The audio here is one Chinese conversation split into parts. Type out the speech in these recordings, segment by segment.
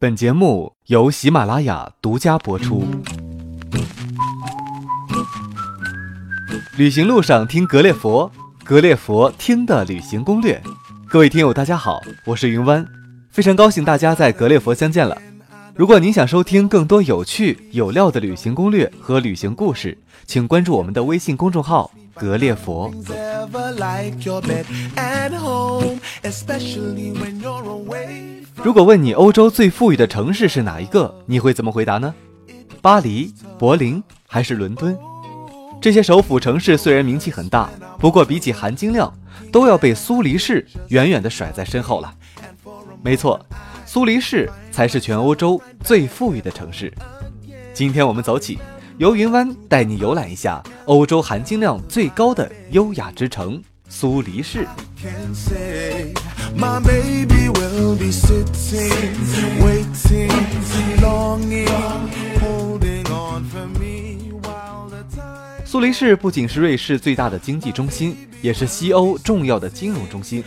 本节目由喜马拉雅独家播出。旅行路上听格列佛，格列佛听的旅行攻略。各位听友，大家好，我是云湾，非常高兴大家在格列佛相见了。如果您想收听更多有趣有料的旅行攻略和旅行故事，请关注我们的微信公众号“格列佛”。如果问你欧洲最富裕的城市是哪一个，你会怎么回答呢？巴黎、柏林还是伦敦？这些首府城市虽然名气很大，不过比起含金量，都要被苏黎世远远地甩在身后了。没错，苏黎世才是全欧洲最富裕的城市。今天我们走起，由云湾带你游览一下欧洲含金量最高的优雅之城——苏黎世。苏黎世不仅是瑞士最大的经济中心，也是西欧重要的金融中心。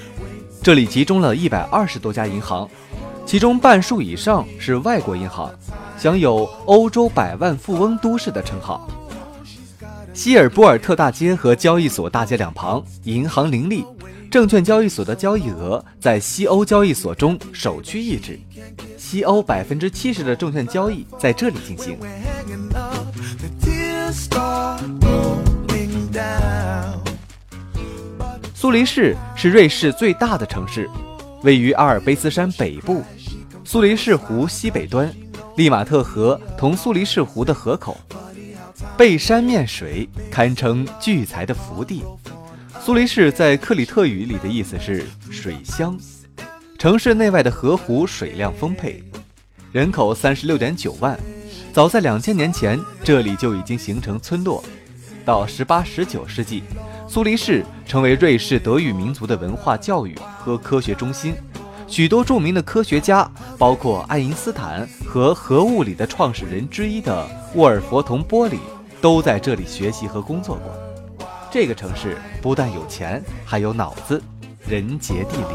这里集中了一百二十多家银行，其中半数以上是外国银行，享有“欧洲百万富翁都市”的称号。希尔波尔特大街和交易所大街两旁，银行林立，证券交易所的交易额在西欧交易所中首屈一指，西欧百分之七十的证券交易在这里进行。苏黎世是瑞士最大的城市，位于阿尔卑斯山北部，苏黎世湖西北端，利马特河同苏黎世湖的河口，背山面水，堪称聚财的福地。苏黎世在克里特语里的意思是水乡，城市内外的河湖水量丰沛，人口三十六点九万。早在两千年前，这里就已经形成村落。到十八、十九世纪，苏黎世成为瑞士德语民族的文化、教育和科学中心。许多著名的科学家，包括爱因斯坦和核物理的创始人之一的沃尔佛同波里，都在这里学习和工作过。这个城市不但有钱，还有脑子，人杰地灵。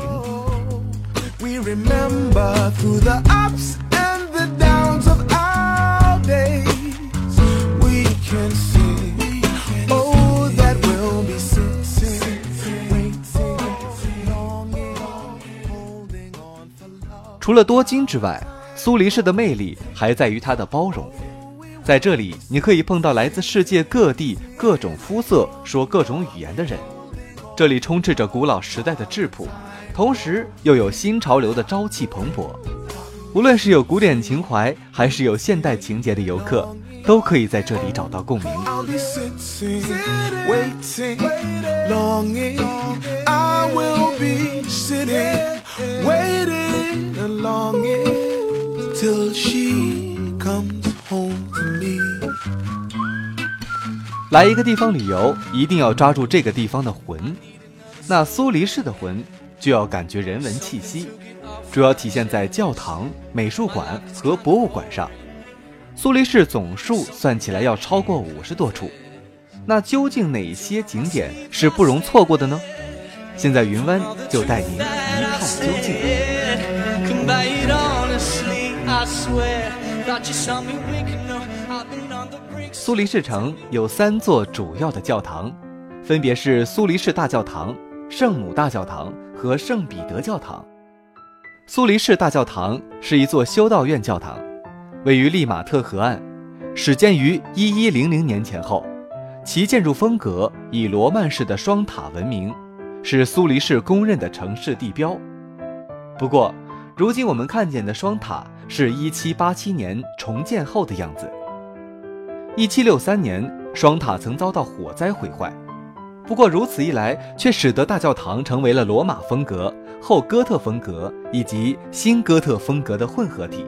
除了多金之外，苏黎世的魅力还在于它的包容。在这里，你可以碰到来自世界各地、各种肤色、说各种语言的人。这里充斥着古老时代的质朴，同时又有新潮流的朝气蓬勃。无论是有古典情怀，还是有现代情节的游客，都可以在这里找到共鸣。来一个地方旅游，一定要抓住这个地方的魂。那苏黎世的魂，就要感觉人文气息，主要体现在教堂、美术馆和博物馆上。苏黎世总数算起来要超过五十多处。那究竟哪些景点是不容错过的呢？现在云湾就带您一探究竟。苏黎世城有三座主要的教堂，分别是苏黎世大教堂、圣母大教堂和圣彼得教堂。苏黎世大教堂是一座修道院教堂，位于利马特河岸，始建于一一零零年前后，其建筑风格以罗曼式的双塔闻名，是苏黎世公认的城市地标。不过，如今我们看见的双塔是一七八七年重建后的样子。一七六三年，双塔曾遭到火灾毁坏。不过如此一来，却使得大教堂成为了罗马风格、后哥特风格以及新哥特风格的混合体。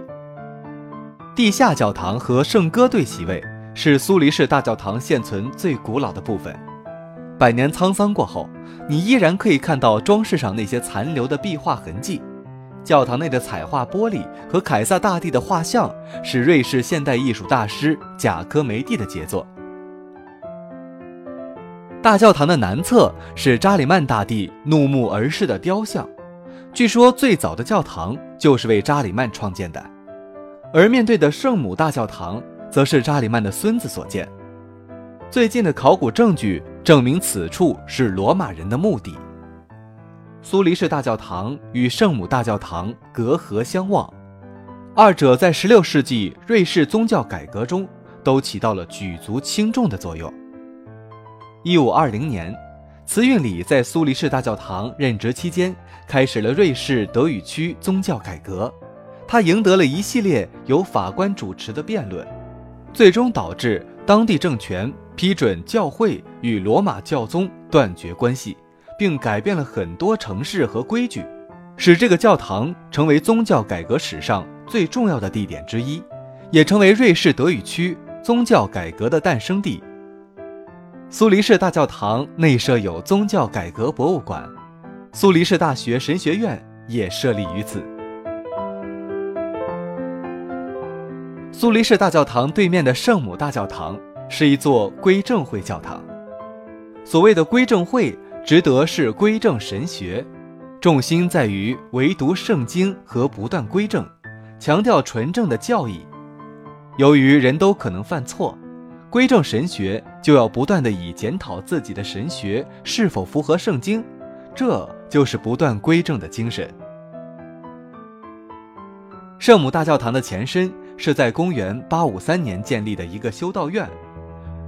地下教堂和圣歌队席位是苏黎世大教堂现存最古老的部分。百年沧桑过后，你依然可以看到装饰上那些残留的壁画痕迹。教堂内的彩画玻璃和凯撒大帝的画像是瑞士现代艺术大师贾科梅蒂的杰作。大教堂的南侧是扎里曼大帝怒目而视的雕像，据说最早的教堂就是为扎里曼创建的。而面对的圣母大教堂，则是查理曼的孙子所建。最近的考古证据证明，此处是罗马人的墓地。苏黎世大教堂与圣母大教堂隔河相望，二者在16世纪瑞士宗教改革中都起到了举足轻重的作用。1520年，慈运礼在苏黎世大教堂任职期间，开始了瑞士德语区宗教改革。他赢得了一系列由法官主持的辩论，最终导致当地政权批准教会与罗马教宗断绝关系，并改变了很多城市和规矩，使这个教堂成为宗教改革史上最重要的地点之一，也成为瑞士德语区宗教改革的诞生地。苏黎世大教堂内设有宗教改革博物馆，苏黎世大学神学院也设立于此。苏黎世大教堂对面的圣母大教堂是一座归正会教堂。所谓的归正会，值得是归正神学，重心在于唯读圣经和不断归正，强调纯正的教义。由于人都可能犯错，归正神学就要不断的以检讨自己的神学是否符合圣经，这就是不断归正的精神。圣母大教堂的前身。是在公元八五三年建立的一个修道院，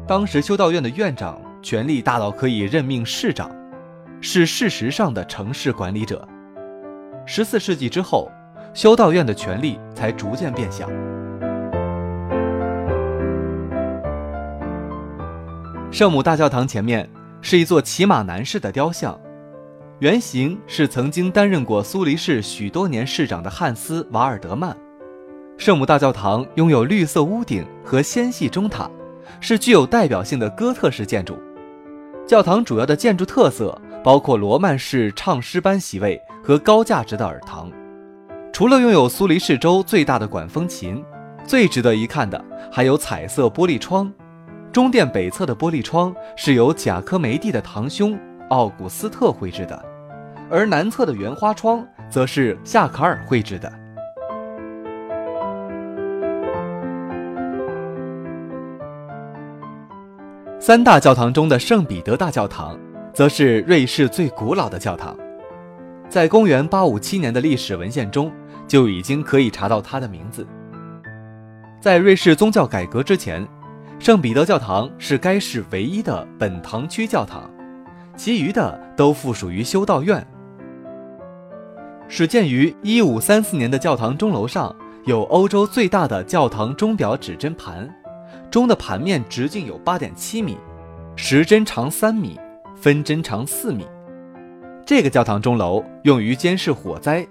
当时修道院的院长权力大到可以任命市长，是事实上的城市管理者。十四世纪之后，修道院的权力才逐渐变小。圣母大教堂前面是一座骑马男士的雕像，原型是曾经担任过苏黎世许多年市长的汉斯·瓦尔德曼。圣母大教堂拥有绿色屋顶和纤细钟塔，是具有代表性的哥特式建筑。教堂主要的建筑特色包括罗曼式唱诗班席位和高价值的耳堂。除了拥有苏黎世州最大的管风琴，最值得一看的还有彩色玻璃窗。中殿北侧的玻璃窗是由贾科梅蒂的堂兄奥古斯特绘制的，而南侧的圆花窗则是夏卡尔绘制的。三大教堂中的圣彼得大教堂，则是瑞士最古老的教堂，在公元857年的历史文献中就已经可以查到它的名字。在瑞士宗教改革之前，圣彼得教堂是该市唯一的本堂区教堂，其余的都附属于修道院。始建于1534年的教堂钟楼上有欧洲最大的教堂钟表指针盘。钟的盘面直径有八点七米，时针长三米，分针长四米。这个教堂钟楼用于监视火灾，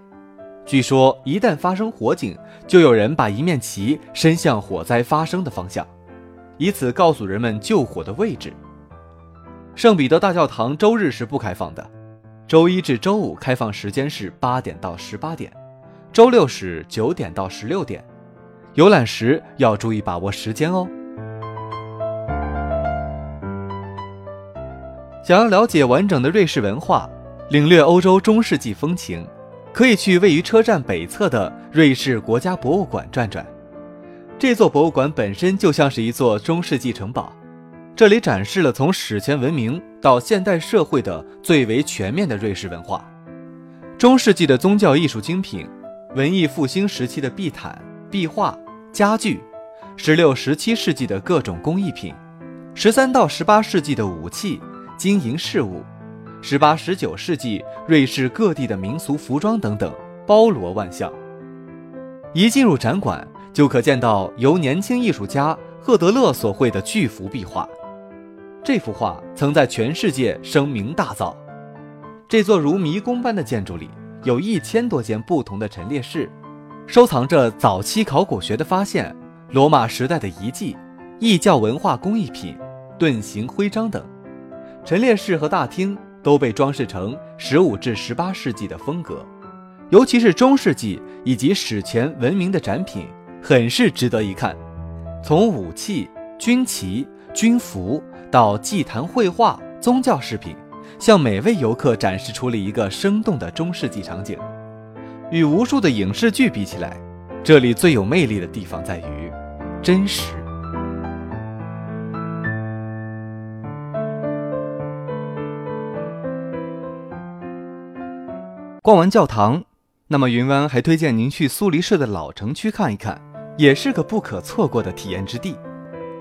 据说一旦发生火警，就有人把一面旗伸向火灾发生的方向，以此告诉人们救火的位置。圣彼得大教堂周日是不开放的，周一至周五开放时间是八点到十八点，周六是九点到十六点。游览时要注意把握时间哦。想要了解完整的瑞士文化，领略欧洲中世纪风情，可以去位于车站北侧的瑞士国家博物馆转转。这座博物馆本身就像是一座中世纪城堡，这里展示了从史前文明到现代社会的最为全面的瑞士文化。中世纪的宗教艺术精品，文艺复兴时期的地毯、壁画、家具，十六、十七世纪的各种工艺品，十三到十八世纪的武器。经营事物，十八、十九世纪瑞士各地的民俗服装等等，包罗万象。一进入展馆，就可见到由年轻艺术家赫德勒所绘的巨幅壁画。这幅画曾在全世界声名大噪。这座如迷宫般的建筑里，有一千多间不同的陈列室，收藏着早期考古学的发现、罗马时代的遗迹、异教文化工艺品、盾形徽章等。陈列室和大厅都被装饰成十五至十八世纪的风格，尤其是中世纪以及史前文明的展品，很是值得一看。从武器、军旗、军服到祭坛绘画、宗教饰品，向每位游客展示出了一个生动的中世纪场景。与无数的影视剧比起来，这里最有魅力的地方在于真实。逛完教堂，那么云湾还推荐您去苏黎世的老城区看一看，也是个不可错过的体验之地。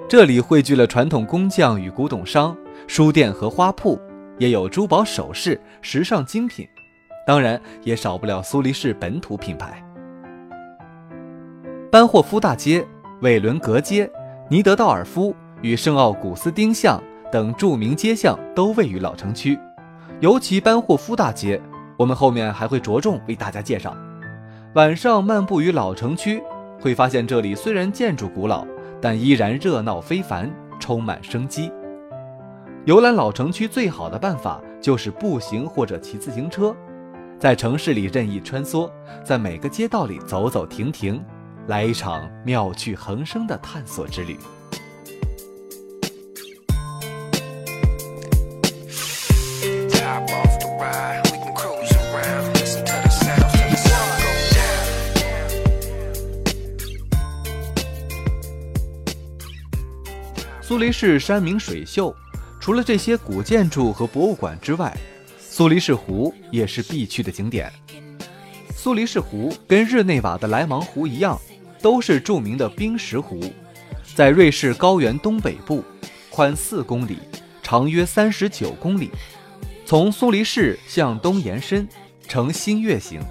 这里汇聚了传统工匠与古董商、书店和花铺，也有珠宝首饰、时尚精品，当然也少不了苏黎世本土品牌。班霍夫大街、韦伦格街、尼德道尔夫与圣奥古斯丁巷等著名街巷都位于老城区，尤其班霍夫大街。我们后面还会着重为大家介绍。晚上漫步于老城区，会发现这里虽然建筑古老，但依然热闹非凡，充满生机。游览老城区最好的办法就是步行或者骑自行车，在城市里任意穿梭，在每个街道里走走停停，来一场妙趣横生的探索之旅。苏黎世山明水秀，除了这些古建筑和博物馆之外，苏黎世湖也是必去的景点。苏黎世湖跟日内瓦的莱芒湖一样，都是著名的冰石湖，在瑞士高原东北部，宽四公里，长约三十九公里，从苏黎世向东延伸，呈新月形。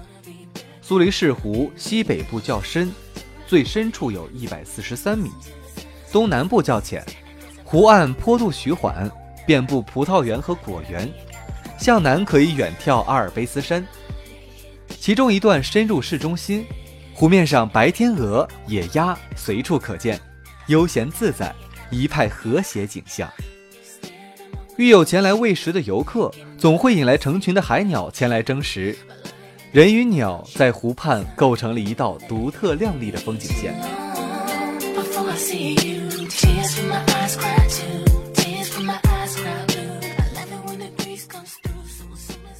苏黎世湖西北部较深，最深处有一百四十三米，东南部较浅。湖岸坡度徐缓，遍布葡萄园和果园，向南可以远眺阿尔卑斯山。其中一段深入市中心，湖面上白天鹅、野鸭随处可见，悠闲自在，一派和谐景象。遇有前来喂食的游客，总会引来成群的海鸟前来争食，人与鸟在湖畔构成了一道独特亮丽的风景线。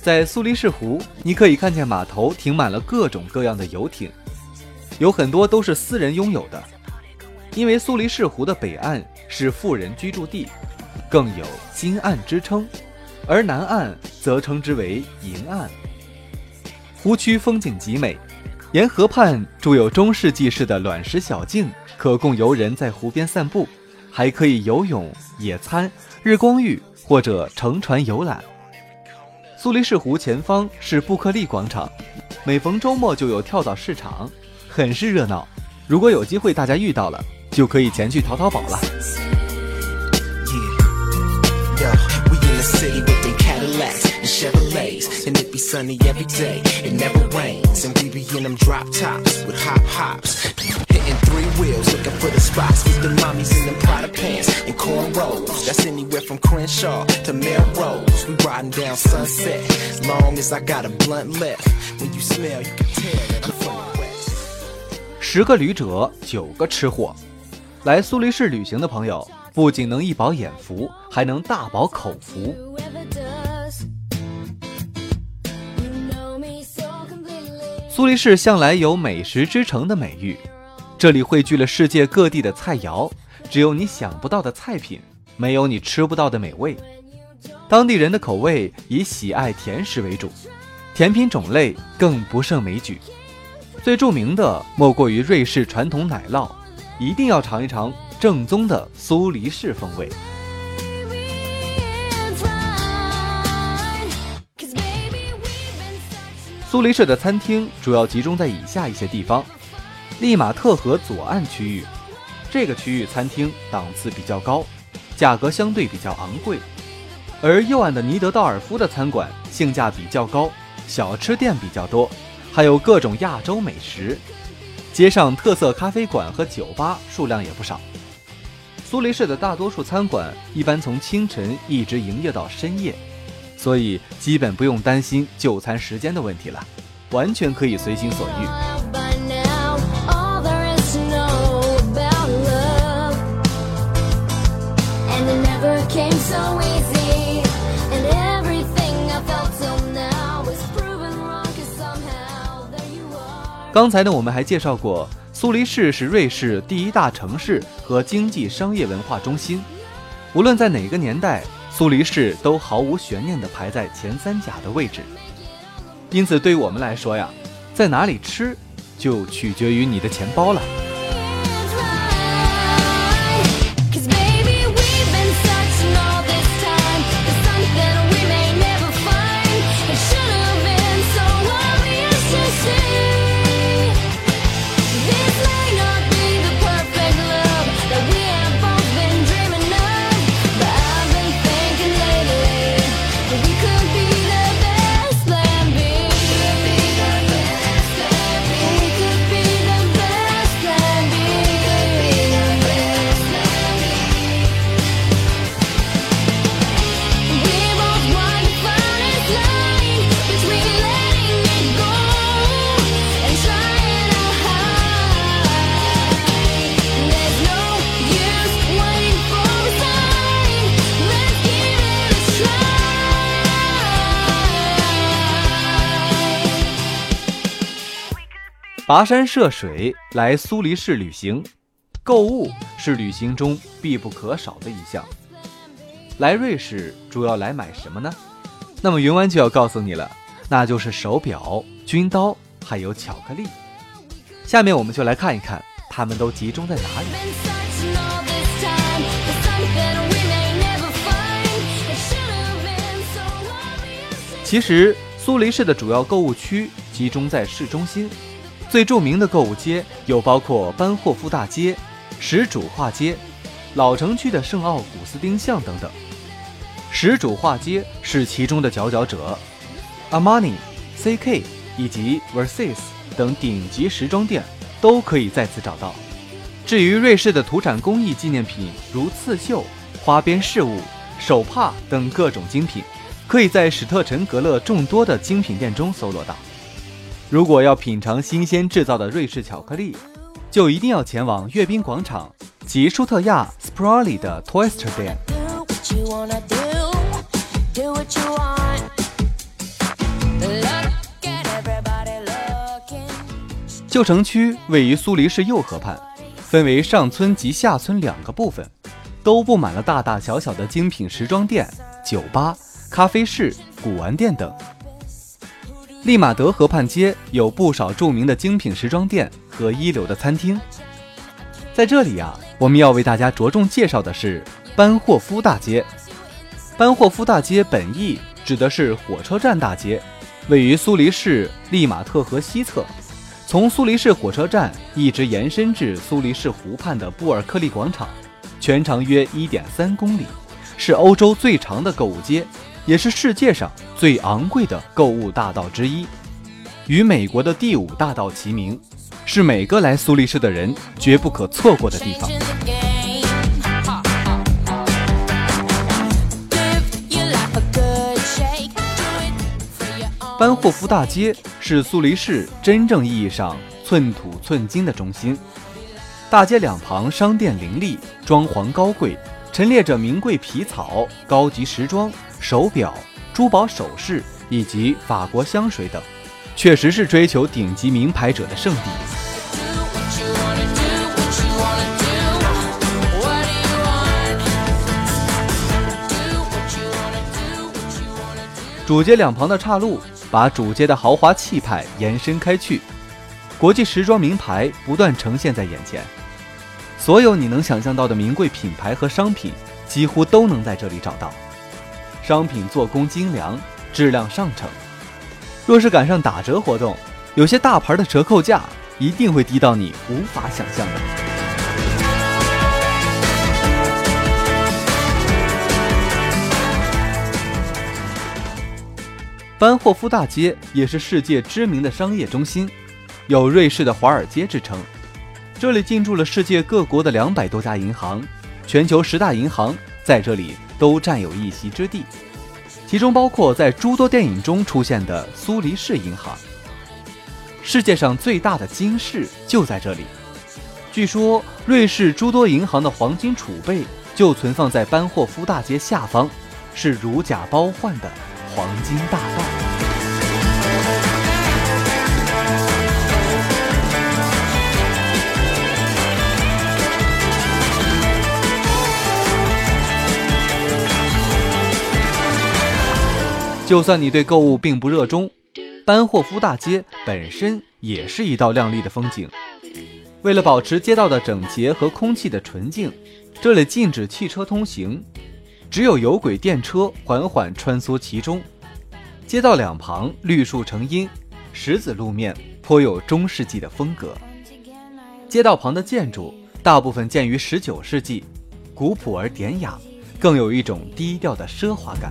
在苏黎世湖，你可以看见码头停满了各种各样的游艇，有很多都是私人拥有的。因为苏黎世湖的北岸是富人居住地，更有“金岸”之称，而南岸则称之为“银岸”。湖区风景极美，沿河畔筑有中世纪式的卵石小径，可供游人在湖边散步。还可以游泳、野餐、日光浴或者乘船游览。苏黎世湖前方是布克利广场，每逢周末就有跳蚤市场，很是热闹。如果有机会大家遇到了，就可以前去淘淘宝了。十个旅者九个吃货，来苏黎世旅行的朋友，不仅能一饱眼福，还能大饱口福。苏黎世向来有美食之城的美誉。这里汇聚了世界各地的菜肴，只有你想不到的菜品，没有你吃不到的美味。当地人的口味以喜爱甜食为主，甜品种类更不胜枚举。最著名的莫过于瑞士传统奶酪，一定要尝一尝正宗的苏黎世风味。苏黎世的餐厅主要集中在以下一些地方。利马特河左岸区域，这个区域餐厅档次比较高，价格相对比较昂贵；而右岸的尼德道尔夫的餐馆性价比较高，小吃店比较多，还有各种亚洲美食。街上特色咖啡馆和酒吧数量也不少。苏黎世的大多数餐馆一般从清晨一直营业到深夜，所以基本不用担心就餐时间的问题了，完全可以随心所欲。刚才呢，我们还介绍过，苏黎世是瑞士第一大城市和经济商业文化中心。无论在哪个年代，苏黎世都毫无悬念地排在前三甲的位置。因此，对于我们来说呀，在哪里吃，就取决于你的钱包了。跋山涉水来苏黎世旅行，购物是旅行中必不可少的一项。来瑞士主要来买什么呢？那么云湾就要告诉你了，那就是手表、军刀还有巧克力。下面我们就来看一看，它们都集中在哪里。其实苏黎世的主要购物区集中在市中心。最著名的购物街有包括班霍夫大街、石主画街、老城区的圣奥古斯丁巷等等。石主画街是其中的佼佼者，Armani、CK 以及 Versace 等顶级时装店都可以在此找到。至于瑞士的土产工艺纪念品，如刺绣、花边饰物、手帕等各种精品，可以在史特臣格勒众多的精品店中搜罗到。如果要品尝新鲜制造的瑞士巧克力，就一定要前往阅兵广场及舒特亚 Spralli 的 Toyster 店。旧城区位于苏黎世右河畔，分为上村及下村两个部分，都布满了大大小小的精品时装店、酒吧、咖啡室、古玩店等。利马德河畔街有不少著名的精品时装店和一流的餐厅。在这里啊，我们要为大家着重介绍的是班霍夫大街。班霍夫大街本意指的是火车站大街，位于苏黎世利马特河西侧，从苏黎世火车站一直延伸至苏黎世湖畔的布尔克利广场，全长约1.3公里，是欧洲最长的购物街。也是世界上最昂贵的购物大道之一，与美国的第五大道齐名，是每个来苏黎世的人绝不可错过的地方。班霍夫大街是苏黎世真正意义上寸土寸金的中心，大街两旁商店林立，装潢高贵，陈列着名贵皮草、高级时装。手表、珠宝首饰以及法国香水等，确实是追求顶级名牌者的圣地。主街两旁的岔路，把主街的豪华气派延伸开去，国际时装名牌不断呈现在眼前，所有你能想象到的名贵品牌和商品，几乎都能在这里找到。商品做工精良，质量上乘。若是赶上打折活动，有些大牌的折扣价一定会低到你无法想象的。班霍夫大街也是世界知名的商业中心，有“瑞士的华尔街”之称。这里进驻了世界各国的两百多家银行，全球十大银行在这里。都占有一席之地，其中包括在诸多电影中出现的苏黎世银行。世界上最大的金市就在这里。据说瑞士诸多银行的黄金储备就存放在班霍夫大街下方，是如假包换的黄金大道。就算你对购物并不热衷，班霍夫大街本身也是一道亮丽的风景。为了保持街道的整洁和空气的纯净，这里禁止汽车通行，只有有轨电车缓缓穿梭其中。街道两旁绿树成荫，石子路面颇有中世纪的风格。街道旁的建筑大部分建于十九世纪，古朴而典雅，更有一种低调的奢华感。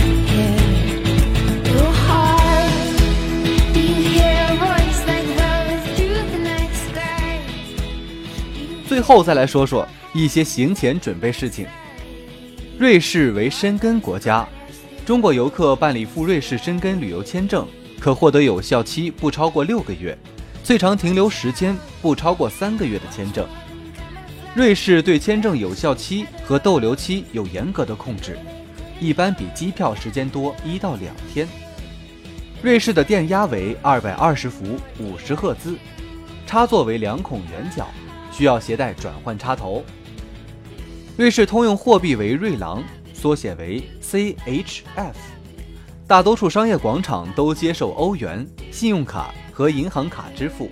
最后再来说说一些行前准备事情。瑞士为申根国家，中国游客办理赴瑞士申根旅游签证，可获得有效期不超过六个月，最长停留时间不超过三个月的签证。瑞士对签证有效期和逗留期有严格的控制，一般比机票时间多一到两天。瑞士的电压为二百二十伏，五十赫兹，插座为两孔圆角。需要携带转换插头。瑞士通用货币为瑞郎，缩写为 CHF。大多数商业广场都接受欧元、信用卡和银行卡支付。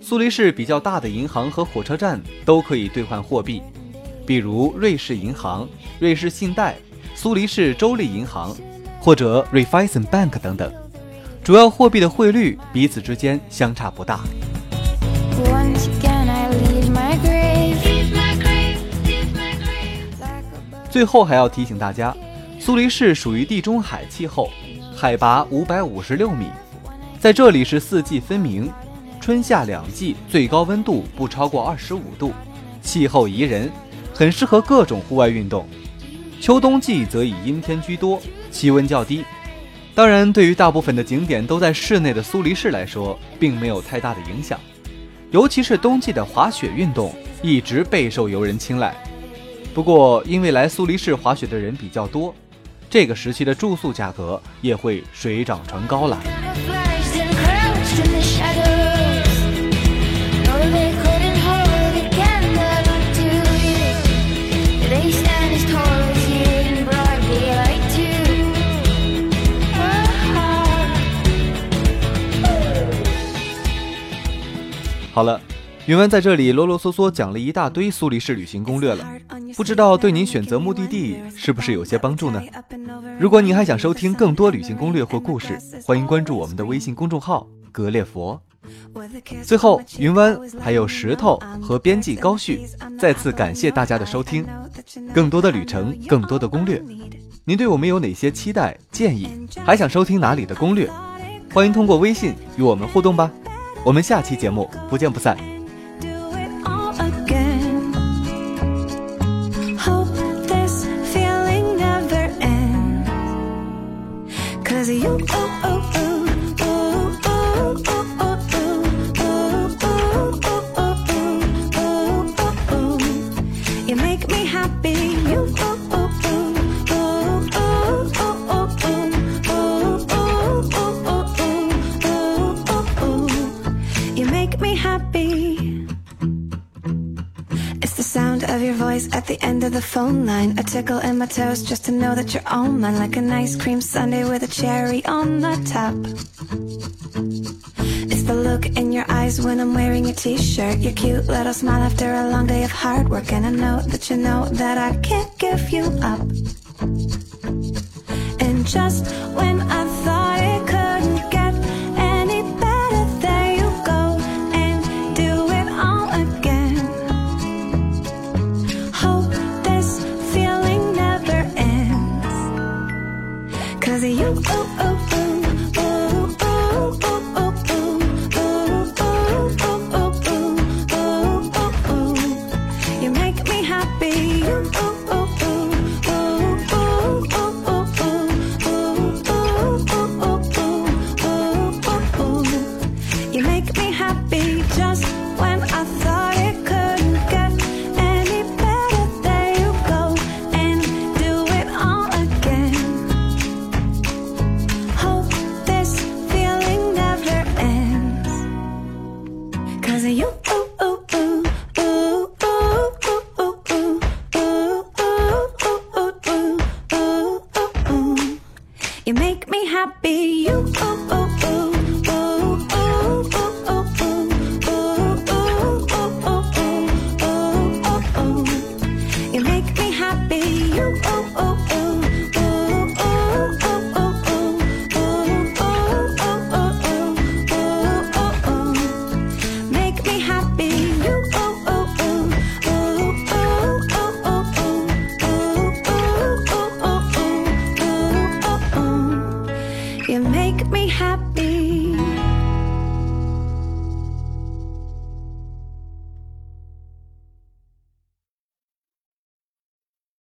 苏黎世比较大的银行和火车站都可以兑换货币，比如瑞士银行、瑞士信贷、苏黎世州立银行或者 r e f i s e n Bank 等等。主要货币的汇率彼此之间相差不大。最后还要提醒大家，苏黎世属于地中海气候，海拔五百五十六米，在这里是四季分明，春夏两季最高温度不超过二十五度，气候宜人，很适合各种户外运动。秋冬季则以阴天居多，气温较低。当然，对于大部分的景点都在室内的苏黎世来说，并没有太大的影响。尤其是冬季的滑雪运动一直备受游人青睐。不过，因为来苏黎世滑雪的人比较多，这个时期的住宿价格也会水涨船高了。好了，云湾在这里啰啰嗦嗦讲了一大堆苏黎世旅行攻略了，不知道对您选择目的地是不是有些帮助呢？如果您还想收听更多旅行攻略或故事，欢迎关注我们的微信公众号“格列佛”。最后，云湾还有石头和编辑高旭再次感谢大家的收听。更多的旅程，更多的攻略，您对我们有哪些期待建议？还想收听哪里的攻略？欢迎通过微信与我们互动吧。我们下期节目不见不散。Cause you, oh, oh, oh. End of the phone line. A tickle in my toes just to know that you're on mine. Like an ice cream sundae with a cherry on the top. It's the look in your eyes when I'm wearing your t-shirt. Your cute little smile after a long day of hard work. And I know that you know that I can't give you up. And just